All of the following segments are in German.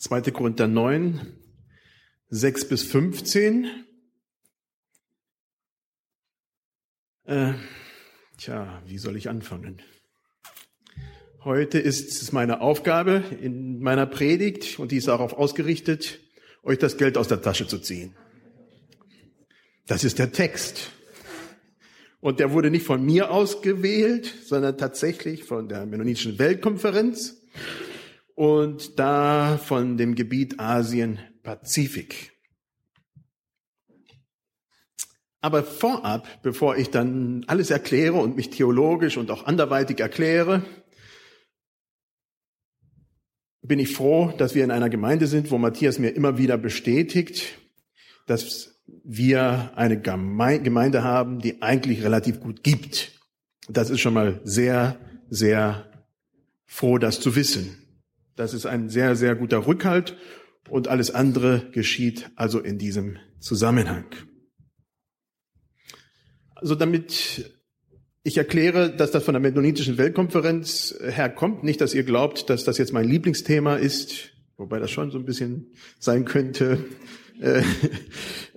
2. Korinther 9, 6 bis 15. Äh, tja, wie soll ich anfangen? Heute ist es meine Aufgabe in meiner Predigt, und die ist darauf ausgerichtet, euch das Geld aus der Tasche zu ziehen. Das ist der Text. Und der wurde nicht von mir ausgewählt, sondern tatsächlich von der Mennonitischen Weltkonferenz und da von dem Gebiet Asien-Pazifik. Aber vorab, bevor ich dann alles erkläre und mich theologisch und auch anderweitig erkläre, bin ich froh, dass wir in einer Gemeinde sind, wo Matthias mir immer wieder bestätigt, dass wir eine Gemeinde haben, die eigentlich relativ gut gibt. Das ist schon mal sehr, sehr froh, das zu wissen. Das ist ein sehr, sehr guter Rückhalt und alles andere geschieht also in diesem Zusammenhang. Also damit ich erkläre, dass das von der Mennonitischen Weltkonferenz herkommt, nicht, dass ihr glaubt, dass das jetzt mein Lieblingsthema ist, wobei das schon so ein bisschen sein könnte, äh,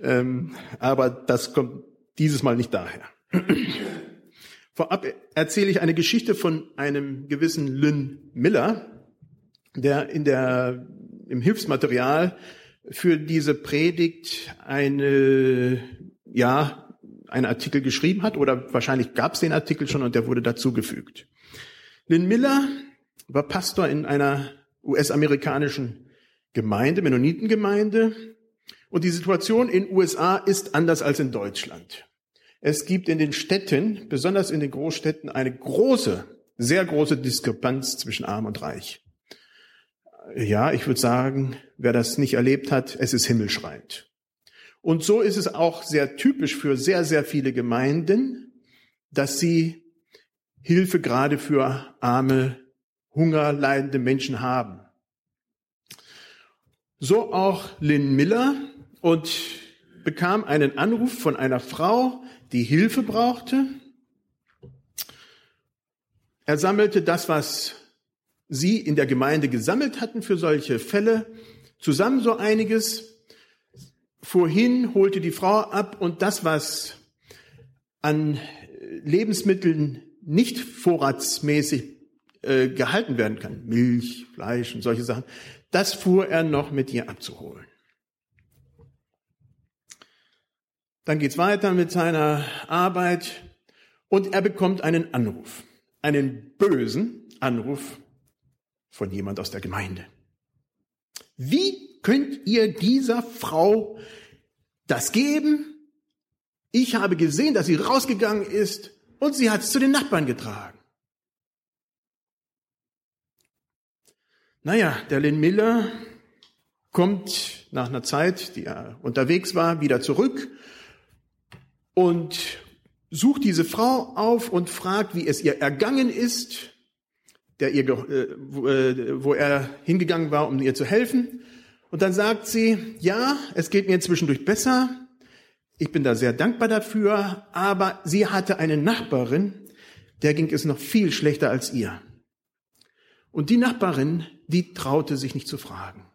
ähm, aber das kommt dieses Mal nicht daher. Vorab erzähle ich eine Geschichte von einem gewissen Lynn Miller, der in der, im Hilfsmaterial für diese Predigt eine, ja, einen Artikel geschrieben hat oder wahrscheinlich gab es den Artikel schon und der wurde dazugefügt. Lynn Miller war Pastor in einer US-amerikanischen Gemeinde, Mennonitengemeinde. Und die Situation in USA ist anders als in Deutschland. Es gibt in den Städten, besonders in den Großstädten, eine große, sehr große Diskrepanz zwischen Arm und Reich ja, ich würde sagen, wer das nicht erlebt hat, es ist himmelschreiend. Und so ist es auch sehr typisch für sehr, sehr viele Gemeinden, dass sie Hilfe gerade für arme, hungerleidende Menschen haben. So auch Lynn Miller und bekam einen Anruf von einer Frau, die Hilfe brauchte. Er sammelte das, was sie in der Gemeinde gesammelt hatten für solche Fälle, zusammen so einiges, fuhr hin, holte die Frau ab und das, was an Lebensmitteln nicht vorratsmäßig äh, gehalten werden kann, Milch, Fleisch und solche Sachen, das fuhr er noch mit ihr abzuholen. Dann geht's weiter mit seiner Arbeit und er bekommt einen Anruf, einen bösen Anruf von jemand aus der Gemeinde. Wie könnt ihr dieser Frau das geben? Ich habe gesehen, dass sie rausgegangen ist und sie hat es zu den Nachbarn getragen. Naja, der Lynn Miller kommt nach einer Zeit, die er unterwegs war, wieder zurück und sucht diese Frau auf und fragt, wie es ihr ergangen ist der ihr, äh, äh, wo er hingegangen war, um ihr zu helfen. Und dann sagt sie, ja, es geht mir zwischendurch besser. Ich bin da sehr dankbar dafür, aber sie hatte eine Nachbarin, der ging es noch viel schlechter als ihr. Und die Nachbarin, die traute sich nicht zu fragen.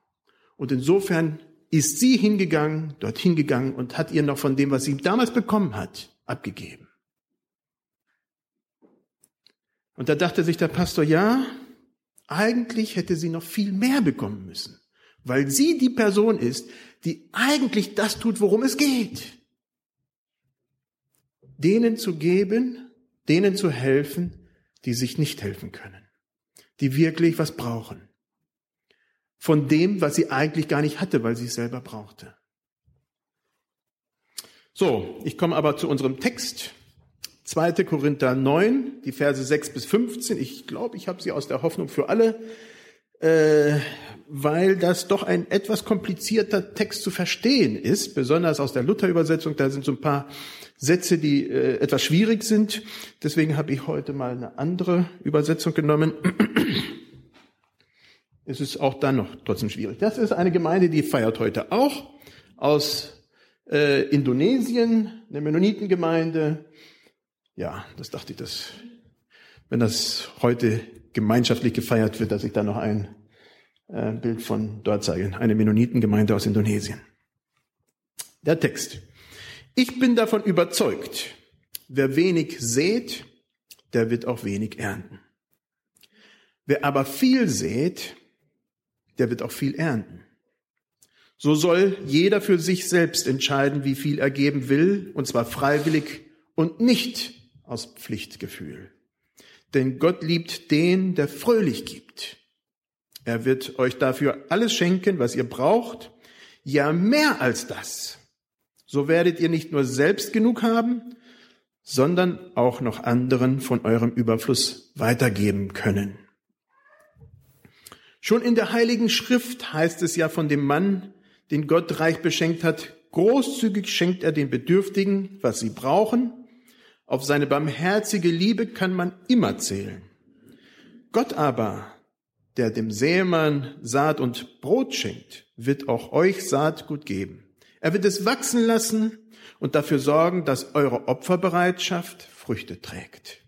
Und insofern ist sie hingegangen, dorthin gegangen und hat ihr noch von dem, was sie damals bekommen hat, abgegeben. Und da dachte sich der Pastor, ja, eigentlich hätte sie noch viel mehr bekommen müssen, weil sie die Person ist, die eigentlich das tut, worum es geht. Denen zu geben, denen zu helfen, die sich nicht helfen können, die wirklich was brauchen. Von dem, was sie eigentlich gar nicht hatte, weil sie es selber brauchte. So, ich komme aber zu unserem Text. 2. Korinther 9, die Verse 6 bis 15. Ich glaube, ich habe sie aus der Hoffnung für alle, äh, weil das doch ein etwas komplizierter Text zu verstehen ist, besonders aus der Luther-Übersetzung. Da sind so ein paar Sätze, die äh, etwas schwierig sind. Deswegen habe ich heute mal eine andere Übersetzung genommen. es ist auch dann noch trotzdem schwierig. Das ist eine Gemeinde, die feiert heute auch aus äh, Indonesien, eine Mennonitengemeinde ja, das dachte ich, dass, wenn das heute gemeinschaftlich gefeiert wird, dass ich da noch ein, äh, Bild von dort zeigen, eine Mennonitengemeinde aus Indonesien. Der Text. Ich bin davon überzeugt, wer wenig sät, der wird auch wenig ernten. Wer aber viel sät, der wird auch viel ernten. So soll jeder für sich selbst entscheiden, wie viel er geben will, und zwar freiwillig und nicht aus Pflichtgefühl. Denn Gott liebt den, der fröhlich gibt. Er wird euch dafür alles schenken, was ihr braucht, ja mehr als das. So werdet ihr nicht nur selbst genug haben, sondern auch noch anderen von eurem Überfluss weitergeben können. Schon in der Heiligen Schrift heißt es ja von dem Mann, den Gott reich beschenkt hat, großzügig schenkt er den Bedürftigen, was sie brauchen. Auf seine barmherzige Liebe kann man immer zählen. Gott aber, der dem Sämann Saat und Brot schenkt, wird auch euch Saatgut geben. Er wird es wachsen lassen und dafür sorgen, dass eure Opferbereitschaft Früchte trägt.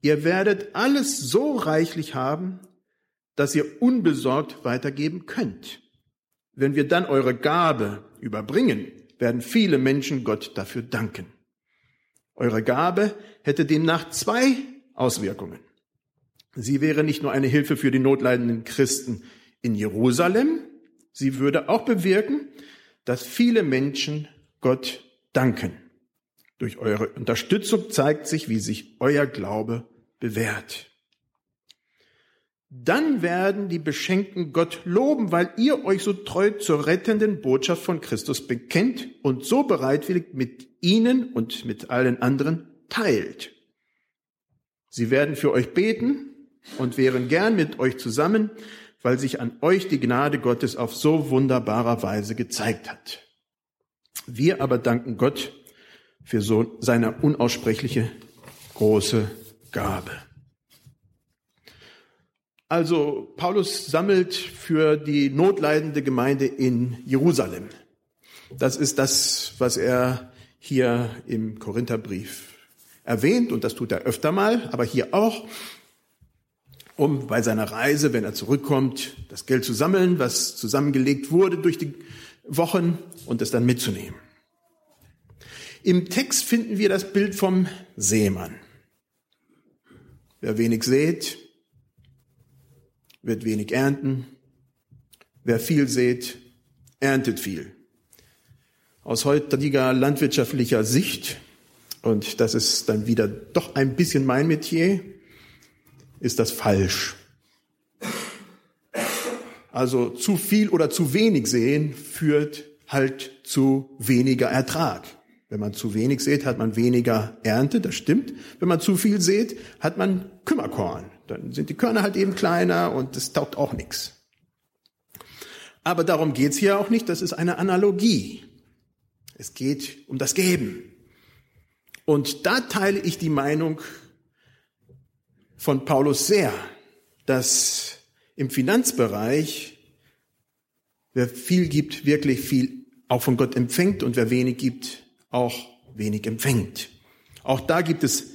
Ihr werdet alles so reichlich haben, dass ihr unbesorgt weitergeben könnt. Wenn wir dann eure Gabe überbringen, werden viele Menschen Gott dafür danken. Eure Gabe hätte demnach zwei Auswirkungen. Sie wäre nicht nur eine Hilfe für die notleidenden Christen in Jerusalem, sie würde auch bewirken, dass viele Menschen Gott danken. Durch eure Unterstützung zeigt sich, wie sich euer Glaube bewährt dann werden die Beschenkten Gott loben, weil ihr euch so treu zur rettenden Botschaft von Christus bekennt und so bereitwillig mit ihnen und mit allen anderen teilt. Sie werden für euch beten und wären gern mit euch zusammen, weil sich an euch die Gnade Gottes auf so wunderbarer Weise gezeigt hat. Wir aber danken Gott für so seine unaussprechliche große Gabe. Also Paulus sammelt für die notleidende Gemeinde in Jerusalem. Das ist das, was er hier im Korintherbrief erwähnt und das tut er öfter mal, aber hier auch, um bei seiner Reise, wenn er zurückkommt, das Geld zu sammeln, was zusammengelegt wurde durch die Wochen und es dann mitzunehmen. Im Text finden wir das Bild vom Seemann. Wer wenig sät, wird wenig ernten. Wer viel sät, erntet viel. Aus heutiger landwirtschaftlicher Sicht, und das ist dann wieder doch ein bisschen mein Metier, ist das falsch. Also zu viel oder zu wenig sehen führt halt zu weniger Ertrag. Wenn man zu wenig sät, hat man weniger Ernte, das stimmt. Wenn man zu viel sät, hat man Kümmerkorn. Dann sind die Körner halt eben kleiner und das taugt auch nichts. Aber darum geht's hier auch nicht, das ist eine Analogie. Es geht um das Geben. Und da teile ich die Meinung von Paulus sehr, dass im Finanzbereich, wer viel gibt, wirklich viel auch von Gott empfängt und wer wenig gibt, auch wenig empfängt. Auch da gibt es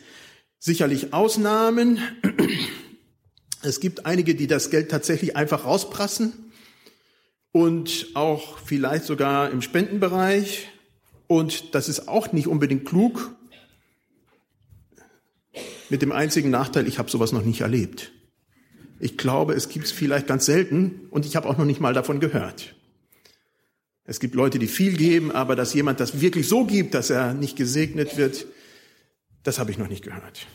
sicherlich Ausnahmen. Es gibt einige, die das Geld tatsächlich einfach rausprassen und auch vielleicht sogar im Spendenbereich. Und das ist auch nicht unbedingt klug. Mit dem einzigen Nachteil, ich habe sowas noch nicht erlebt. Ich glaube, es gibt es vielleicht ganz selten und ich habe auch noch nicht mal davon gehört. Es gibt Leute, die viel geben, aber dass jemand das wirklich so gibt, dass er nicht gesegnet wird, das habe ich noch nicht gehört.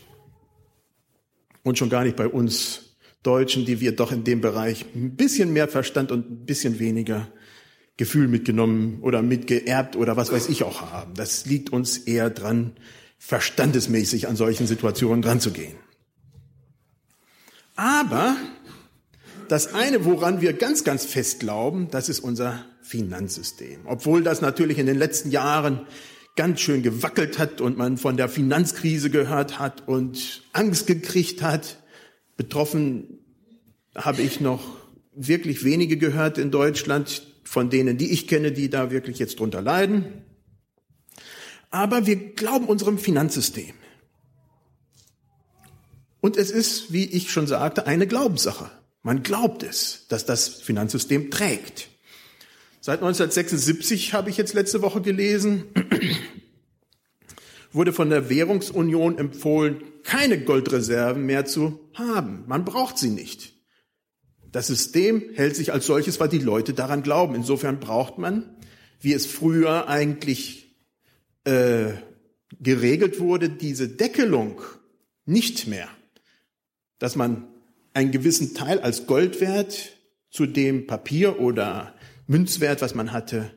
Und schon gar nicht bei uns Deutschen, die wir doch in dem Bereich ein bisschen mehr Verstand und ein bisschen weniger Gefühl mitgenommen oder mitgeerbt oder was weiß ich auch haben. Das liegt uns eher dran, verstandesmäßig an solchen Situationen dran zu gehen. Aber das eine, woran wir ganz, ganz fest glauben, das ist unser Finanzsystem. Obwohl das natürlich in den letzten Jahren ganz schön gewackelt hat und man von der Finanzkrise gehört hat und Angst gekriegt hat, Betroffen habe ich noch wirklich wenige gehört in Deutschland, von denen, die ich kenne, die da wirklich jetzt drunter leiden. Aber wir glauben unserem Finanzsystem. Und es ist, wie ich schon sagte, eine Glaubenssache. Man glaubt es, dass das Finanzsystem trägt. Seit 1976 habe ich jetzt letzte Woche gelesen, wurde von der Währungsunion empfohlen, keine Goldreserven mehr zu haben. Man braucht sie nicht. Das System hält sich als solches, weil die Leute daran glauben. Insofern braucht man, wie es früher eigentlich äh, geregelt wurde, diese Deckelung nicht mehr. Dass man einen gewissen Teil als Goldwert zu dem Papier oder Münzwert, was man hatte,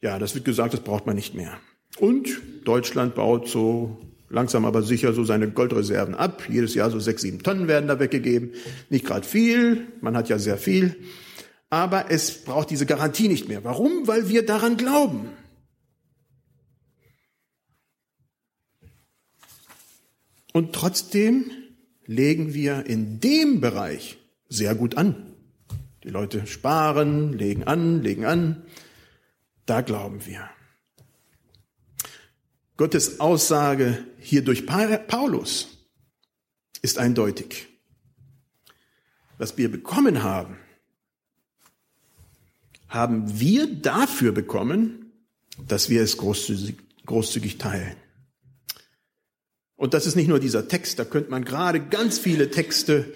ja, das wird gesagt, das braucht man nicht mehr. Und Deutschland baut so langsam aber sicher so seine Goldreserven ab. Jedes Jahr so sechs, sieben Tonnen werden da weggegeben. Nicht gerade viel, man hat ja sehr viel. Aber es braucht diese Garantie nicht mehr. Warum? Weil wir daran glauben. Und trotzdem legen wir in dem Bereich sehr gut an. Die Leute sparen, legen an, legen an. Da glauben wir. Gottes Aussage hier durch Paulus ist eindeutig. Was wir bekommen haben, haben wir dafür bekommen, dass wir es großzügig, großzügig teilen. Und das ist nicht nur dieser Text, da könnte man gerade ganz viele Texte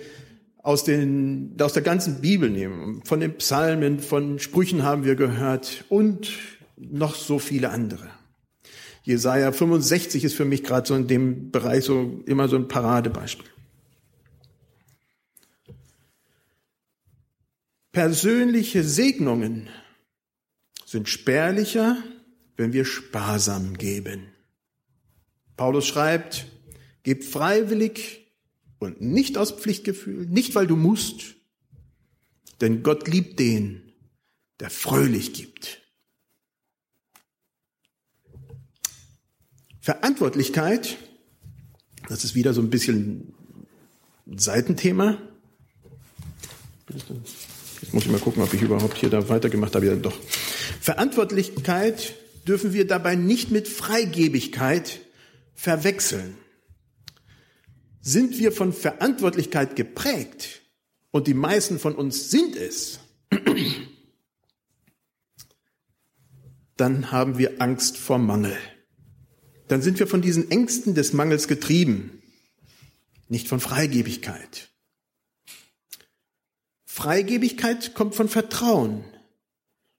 aus, den, aus der ganzen Bibel nehmen. Von den Psalmen, von Sprüchen haben wir gehört und noch so viele andere. Jesaja 65 ist für mich gerade so in dem Bereich so immer so ein Paradebeispiel. Persönliche Segnungen sind spärlicher, wenn wir sparsam geben. Paulus schreibt, gib freiwillig und nicht aus Pflichtgefühl, nicht weil du musst, denn Gott liebt den, der fröhlich gibt. Verantwortlichkeit, das ist wieder so ein bisschen ein Seitenthema. Jetzt muss ich mal gucken, ob ich überhaupt hier da weitergemacht habe. Ja, doch. Verantwortlichkeit dürfen wir dabei nicht mit Freigebigkeit verwechseln. Sind wir von Verantwortlichkeit geprägt, und die meisten von uns sind es, dann haben wir Angst vor Mangel dann sind wir von diesen Ängsten des Mangels getrieben, nicht von Freigebigkeit. Freigebigkeit kommt von Vertrauen.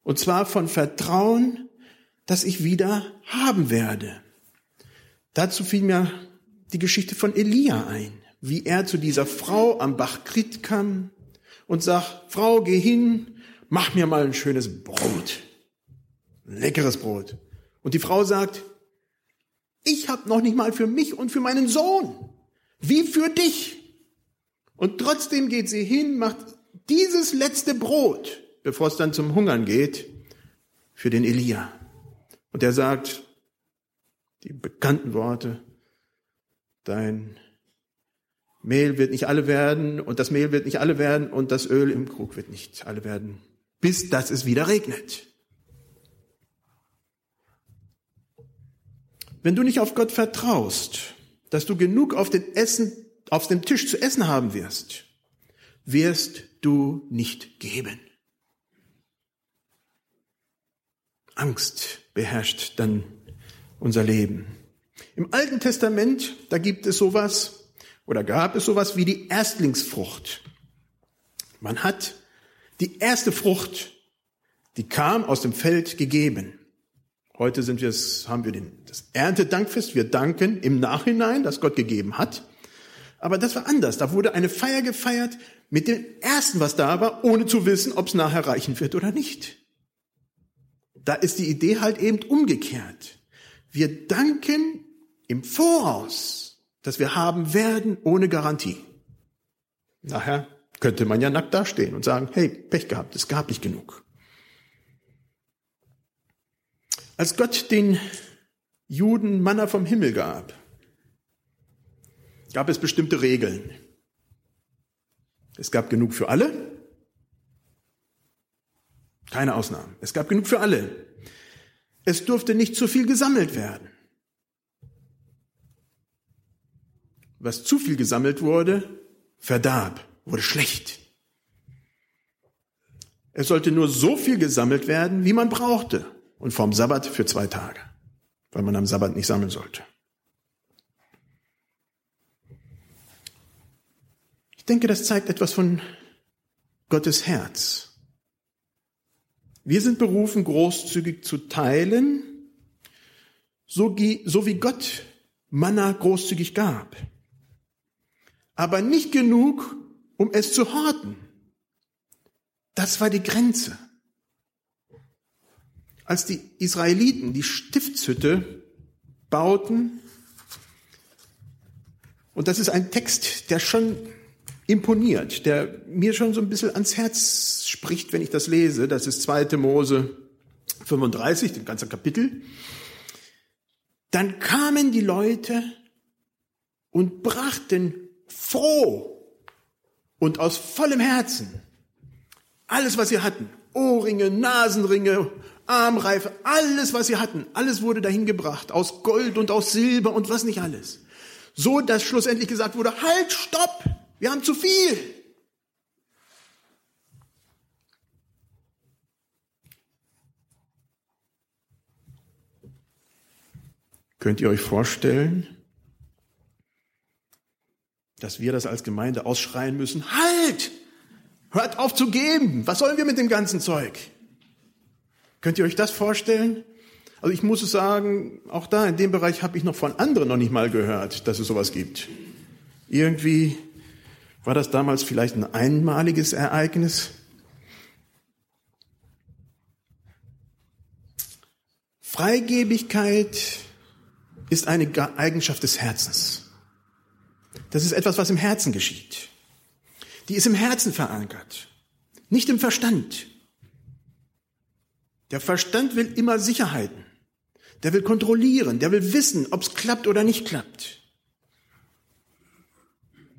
Und zwar von Vertrauen, dass ich wieder haben werde. Dazu fiel mir die Geschichte von Elia ein, wie er zu dieser Frau am Bach Krit kam und sagt, Frau, geh hin, mach mir mal ein schönes Brot. Ein leckeres Brot. Und die Frau sagt, ich habe noch nicht mal für mich und für meinen Sohn. Wie für dich. Und trotzdem geht sie hin, macht dieses letzte Brot, bevor es dann zum Hungern geht, für den Elia. Und er sagt die bekannten Worte, dein Mehl wird nicht alle werden und das Mehl wird nicht alle werden und das Öl im Krug wird nicht alle werden, bis dass es wieder regnet. Wenn du nicht auf Gott vertraust, dass du genug auf, den Essen, auf dem Tisch zu essen haben wirst, wirst du nicht geben. Angst beherrscht dann unser Leben. Im Alten Testament, da gibt es sowas oder gab es sowas wie die Erstlingsfrucht. Man hat die erste Frucht, die kam aus dem Feld gegeben. Heute sind wir haben wir den, das Erntedankfest. Wir danken im Nachhinein, dass Gott gegeben hat. Aber das war anders. Da wurde eine Feier gefeiert mit dem Ersten, was da war, ohne zu wissen, ob es nachher reichen wird oder nicht. Da ist die Idee halt eben umgekehrt. Wir danken im Voraus, dass wir haben werden ohne Garantie. Nachher könnte man ja nackt dastehen und sagen, hey, Pech gehabt, es gab nicht genug. Als Gott den Juden Manna vom Himmel gab, gab es bestimmte Regeln. Es gab genug für alle, keine Ausnahmen. Es gab genug für alle. Es durfte nicht zu viel gesammelt werden. Was zu viel gesammelt wurde, verdarb, wurde schlecht. Es sollte nur so viel gesammelt werden, wie man brauchte. Und vom Sabbat für zwei Tage, weil man am Sabbat nicht sammeln sollte. Ich denke, das zeigt etwas von Gottes Herz. Wir sind berufen, großzügig zu teilen, so wie Gott Manna großzügig gab. Aber nicht genug, um es zu horten. Das war die Grenze. Als die Israeliten die Stiftshütte bauten, und das ist ein Text, der schon imponiert, der mir schon so ein bisschen ans Herz spricht, wenn ich das lese. Das ist 2. Mose 35, den ganzen Kapitel. Dann kamen die Leute und brachten froh und aus vollem Herzen alles, was sie hatten. Ohrringe, Nasenringe, Armreife, alles, was sie hatten, alles wurde dahin gebracht, aus Gold und aus Silber und was nicht alles. So, dass schlussendlich gesagt wurde, halt, stopp, wir haben zu viel. Könnt ihr euch vorstellen, dass wir das als Gemeinde ausschreien müssen? Halt! Hört auf zu geben! Was sollen wir mit dem ganzen Zeug? Könnt ihr euch das vorstellen? Also ich muss es sagen, auch da in dem Bereich habe ich noch von anderen noch nicht mal gehört, dass es sowas gibt. Irgendwie war das damals vielleicht ein einmaliges Ereignis? Freigebigkeit ist eine Eigenschaft des Herzens. Das ist etwas, was im Herzen geschieht. Die ist im Herzen verankert, nicht im Verstand. Der Verstand will immer Sicherheiten. Der will kontrollieren, der will wissen, ob es klappt oder nicht klappt.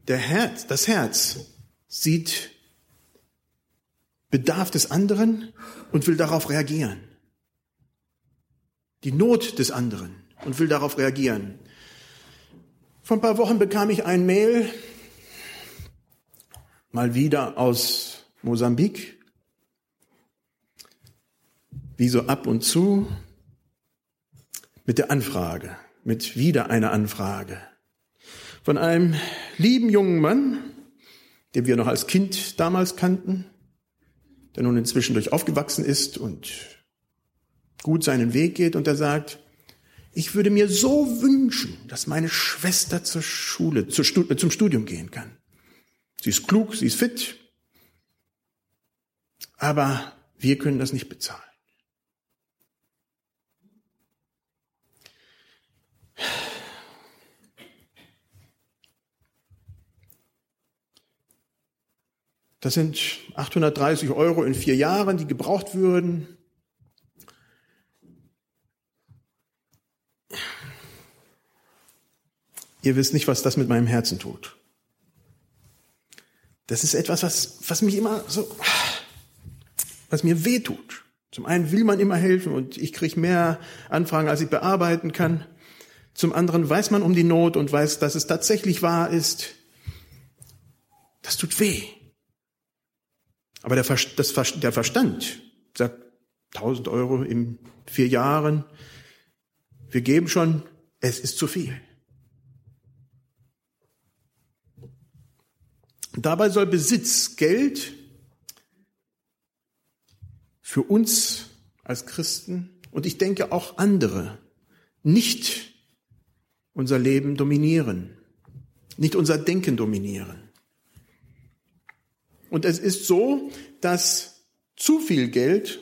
Der Herz, das Herz sieht Bedarf des anderen und will darauf reagieren. Die Not des anderen und will darauf reagieren. Vor ein paar Wochen bekam ich ein Mail, mal wieder aus Mosambik, wie so ab und zu, mit der Anfrage, mit wieder einer Anfrage von einem lieben jungen Mann, den wir noch als Kind damals kannten, der nun inzwischen durch aufgewachsen ist und gut seinen Weg geht und er sagt, ich würde mir so wünschen, dass meine Schwester zur Schule, zur Stud zum Studium gehen kann. Sie ist klug, sie ist fit, aber wir können das nicht bezahlen. Das sind 830 Euro in vier Jahren, die gebraucht würden. Ihr wisst nicht, was das mit meinem Herzen tut. Das ist etwas, was, was mich immer so, was mir weh tut. Zum einen will man immer helfen und ich kriege mehr Anfragen, als ich bearbeiten kann. Zum anderen weiß man um die Not und weiß, dass es tatsächlich wahr ist. Das tut weh. Aber der, das, der Verstand sagt 1000 Euro in vier Jahren. Wir geben schon, es ist zu viel. Dabei soll Besitz, Geld für uns als Christen und ich denke auch andere nicht unser Leben dominieren, nicht unser Denken dominieren. Und es ist so, dass zu viel Geld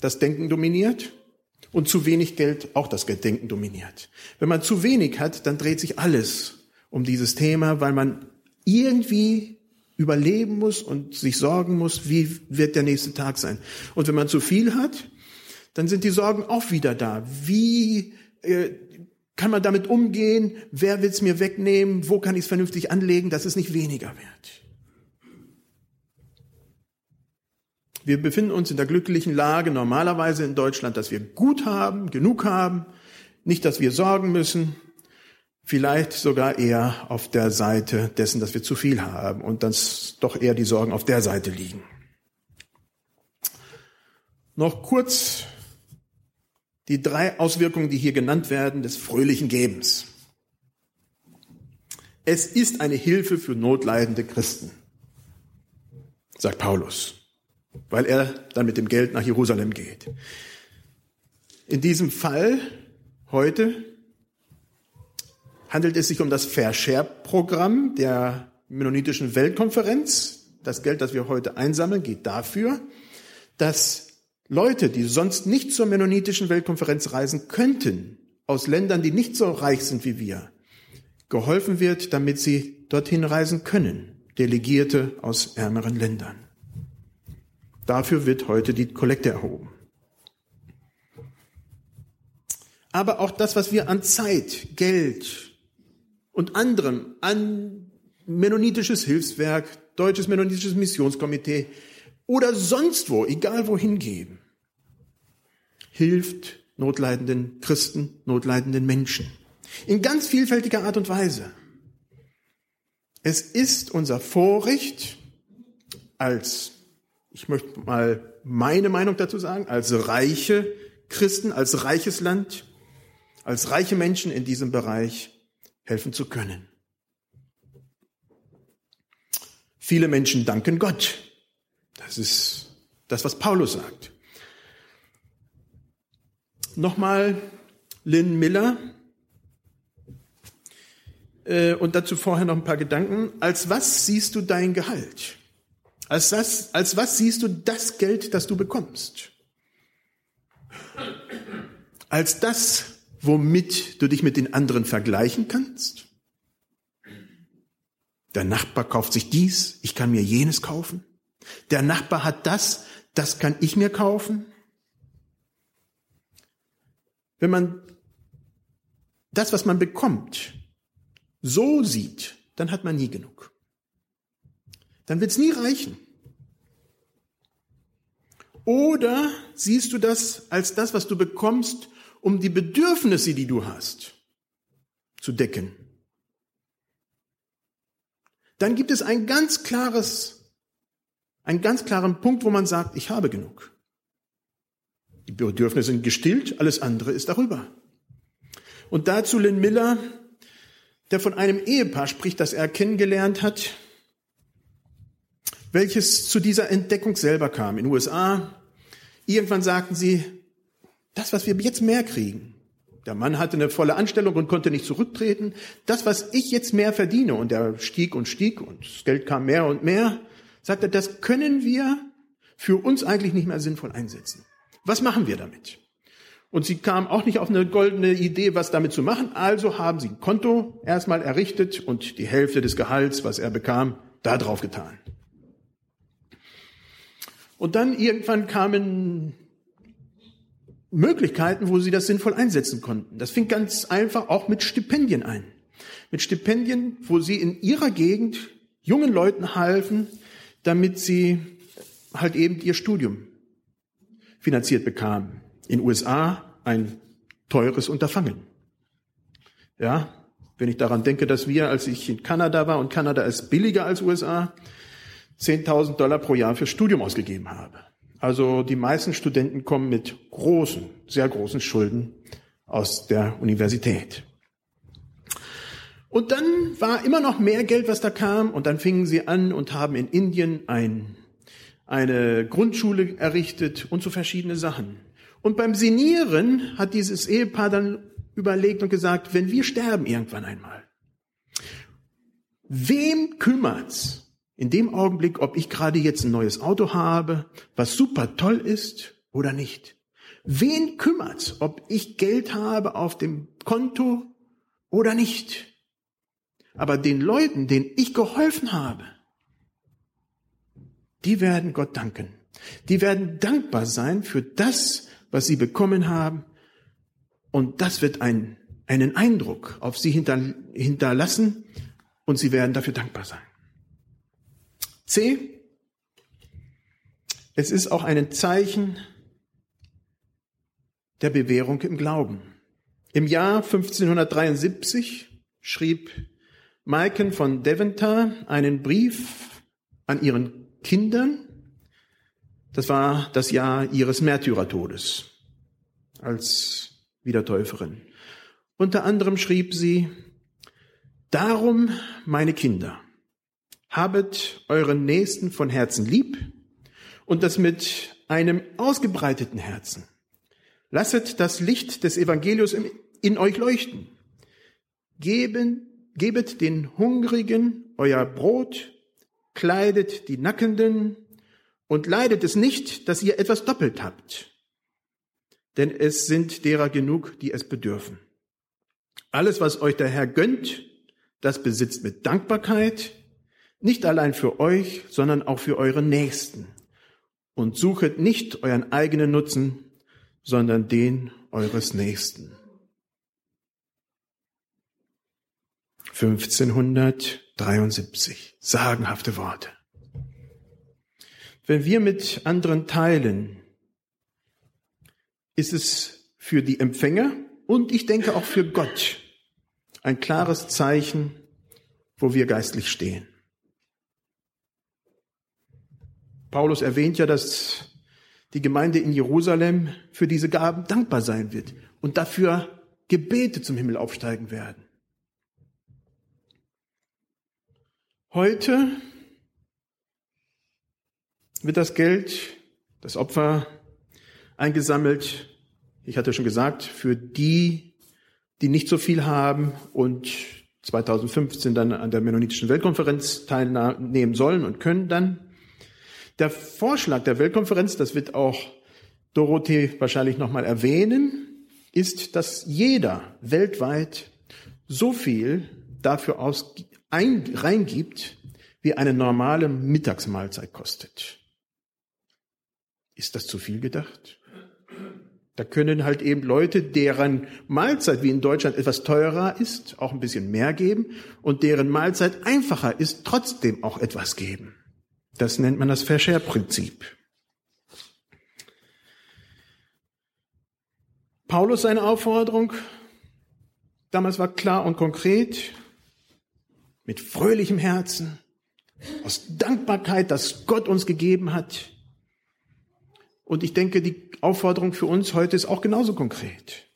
das Denken dominiert und zu wenig Geld auch das Denken dominiert. Wenn man zu wenig hat, dann dreht sich alles um dieses Thema, weil man irgendwie überleben muss und sich sorgen muss, wie wird der nächste Tag sein. Und wenn man zu viel hat, dann sind die Sorgen auch wieder da. Wie äh, kann man damit umgehen? Wer will es mir wegnehmen? Wo kann ich es vernünftig anlegen, dass es nicht weniger wird? Wir befinden uns in der glücklichen Lage normalerweise in Deutschland, dass wir gut haben, genug haben, nicht, dass wir sorgen müssen, vielleicht sogar eher auf der Seite dessen, dass wir zu viel haben und dass doch eher die Sorgen auf der Seite liegen. Noch kurz die drei Auswirkungen, die hier genannt werden, des fröhlichen Gebens. Es ist eine Hilfe für notleidende Christen, sagt Paulus, weil er dann mit dem Geld nach Jerusalem geht. In diesem Fall heute handelt es sich um das Fair Share Programm der Mennonitischen Weltkonferenz. Das Geld, das wir heute einsammeln, geht dafür, dass Leute, die sonst nicht zur Mennonitischen Weltkonferenz reisen könnten, aus Ländern, die nicht so reich sind wie wir, geholfen wird, damit sie dorthin reisen können. Delegierte aus ärmeren Ländern. Dafür wird heute die Kollekte erhoben. Aber auch das, was wir an Zeit, Geld und anderem, an mennonitisches Hilfswerk, deutsches mennonitisches Missionskomitee oder sonst wo, egal wohin geben, hilft notleidenden Christen, notleidenden Menschen. In ganz vielfältiger Art und Weise. Es ist unser Vorrecht als, ich möchte mal meine Meinung dazu sagen, als reiche Christen, als reiches Land, als reiche Menschen in diesem Bereich helfen zu können. Viele Menschen danken Gott. Das ist das, was Paulus sagt. Nochmal Lynn Miller. Äh, und dazu vorher noch ein paar Gedanken. Als was siehst du dein Gehalt? Als, das, als was siehst du das Geld, das du bekommst? Als das, womit du dich mit den anderen vergleichen kannst? Der Nachbar kauft sich dies, ich kann mir jenes kaufen. Der Nachbar hat das, das kann ich mir kaufen. Wenn man das, was man bekommt, so sieht, dann hat man nie genug. Dann wird es nie reichen. Oder siehst du das als das, was du bekommst, um die Bedürfnisse, die du hast, zu decken? Dann gibt es ein ganz klares, einen ganz klaren Punkt, wo man sagt, ich habe genug. Die Bedürfnisse sind gestillt, alles andere ist darüber. Und dazu Lynn Miller, der von einem Ehepaar spricht, das er kennengelernt hat, welches zu dieser Entdeckung selber kam in den USA. Irgendwann sagten sie, das, was wir jetzt mehr kriegen, der Mann hatte eine volle Anstellung und konnte nicht zurücktreten, das, was ich jetzt mehr verdiene, und er stieg und stieg und das Geld kam mehr und mehr, sagte, das können wir für uns eigentlich nicht mehr sinnvoll einsetzen. Was machen wir damit? Und sie kam auch nicht auf eine goldene Idee, was damit zu machen. Also haben sie ein Konto erstmal errichtet und die Hälfte des Gehalts, was er bekam, da drauf getan. Und dann irgendwann kamen Möglichkeiten, wo sie das sinnvoll einsetzen konnten. Das fing ganz einfach auch mit Stipendien ein. Mit Stipendien, wo sie in ihrer Gegend jungen Leuten halfen, damit sie halt eben ihr Studium finanziert bekamen. In USA ein teures Unterfangen. Ja, wenn ich daran denke, dass wir, als ich in Kanada war und Kanada ist billiger als USA, 10.000 Dollar pro Jahr für Studium ausgegeben habe. Also die meisten Studenten kommen mit großen, sehr großen Schulden aus der Universität. Und dann war immer noch mehr Geld, was da kam, und dann fingen sie an und haben in Indien ein, eine Grundschule errichtet und so verschiedene Sachen. Und beim Senieren hat dieses Ehepaar dann überlegt und gesagt, wenn wir sterben irgendwann einmal, wem kümmert's in dem Augenblick, ob ich gerade jetzt ein neues Auto habe, was super toll ist oder nicht? Wen kümmert's, ob ich Geld habe auf dem Konto oder nicht? Aber den Leuten, denen ich geholfen habe, die werden Gott danken. Die werden dankbar sein für das, was sie bekommen haben. Und das wird ein, einen Eindruck auf sie hinter, hinterlassen und sie werden dafür dankbar sein. C. Es ist auch ein Zeichen der Bewährung im Glauben. Im Jahr 1573 schrieb Maiken von Deventer einen Brief an ihren Kindern, Das war das Jahr ihres Märtyrertodes als Wiedertäuferin. Unter anderem schrieb sie, Darum, meine Kinder, habet euren Nächsten von Herzen lieb und das mit einem ausgebreiteten Herzen. Lasset das Licht des Evangeliums in euch leuchten. Geben, gebet den Hungrigen euer Brot, kleidet die Nackenden und leidet es nicht, dass ihr etwas doppelt habt. Denn es sind derer genug, die es bedürfen. Alles, was euch der Herr gönnt, das besitzt mit Dankbarkeit, nicht allein für euch, sondern auch für eure Nächsten. Und suchet nicht euren eigenen Nutzen, sondern den eures Nächsten. 1573. Sagenhafte Worte. Wenn wir mit anderen teilen, ist es für die Empfänger und ich denke auch für Gott ein klares Zeichen, wo wir geistlich stehen. Paulus erwähnt ja, dass die Gemeinde in Jerusalem für diese Gaben dankbar sein wird und dafür Gebete zum Himmel aufsteigen werden. Heute wird das Geld, das Opfer eingesammelt, ich hatte schon gesagt, für die, die nicht so viel haben und 2015 dann an der Mennonitischen Weltkonferenz teilnehmen sollen und können dann. Der Vorschlag der Weltkonferenz, das wird auch Dorothee wahrscheinlich nochmal erwähnen, ist, dass jeder weltweit so viel dafür aus, ein, reingibt, wie eine normale Mittagsmahlzeit kostet. Ist das zu viel gedacht? Da können halt eben Leute, deren Mahlzeit wie in Deutschland etwas teurer ist, auch ein bisschen mehr geben und deren Mahlzeit einfacher ist, trotzdem auch etwas geben. Das nennt man das Fair-Share-Prinzip. Paulus seine Aufforderung damals war klar und konkret, mit fröhlichem Herzen, aus Dankbarkeit, dass Gott uns gegeben hat, und ich denke, die Aufforderung für uns heute ist auch genauso konkret.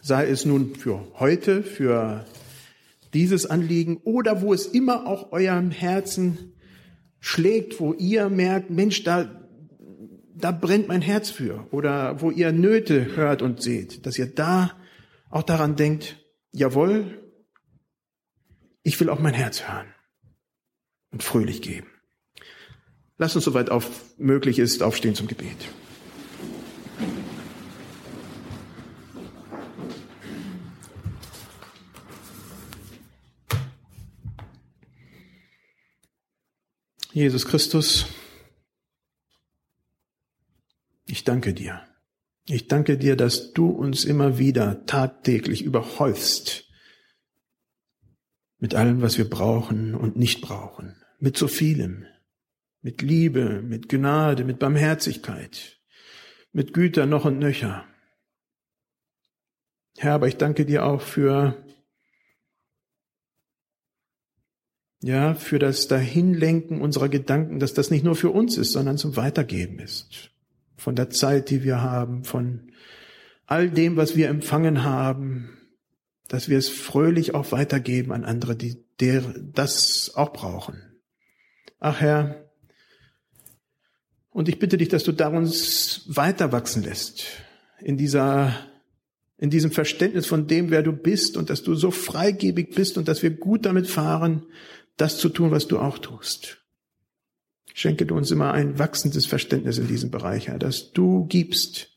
Sei es nun für heute, für dieses Anliegen oder wo es immer auch eurem Herzen schlägt, wo ihr merkt, Mensch, da, da brennt mein Herz für oder wo ihr Nöte hört und seht, dass ihr da auch daran denkt, jawohl, ich will auch mein Herz hören und fröhlich geben. Lass uns soweit auf möglich ist aufstehen zum Gebet. Jesus Christus, ich danke dir. Ich danke dir, dass du uns immer wieder tagtäglich überhäufst mit allem, was wir brauchen und nicht brauchen, mit so vielem, mit Liebe, mit Gnade, mit Barmherzigkeit, mit Güter noch und nöcher. Herr, aber ich danke dir auch für, ja, für das Dahinlenken unserer Gedanken, dass das nicht nur für uns ist, sondern zum Weitergeben ist. Von der Zeit, die wir haben, von all dem, was wir empfangen haben, dass wir es fröhlich auch weitergeben an andere, die der, das auch brauchen. Ach Herr, und ich bitte dich, dass du da uns weiter wachsen lässt in dieser, in diesem Verständnis von dem, wer du bist und dass du so freigebig bist und dass wir gut damit fahren, das zu tun, was du auch tust. Schenke du uns immer ein wachsendes Verständnis in diesem Bereich, Herr, dass du gibst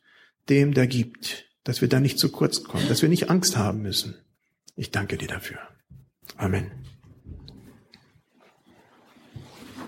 dem, der gibt, dass wir da nicht zu kurz kommen, dass wir nicht Angst haben müssen. Ich danke dir dafür. Amen.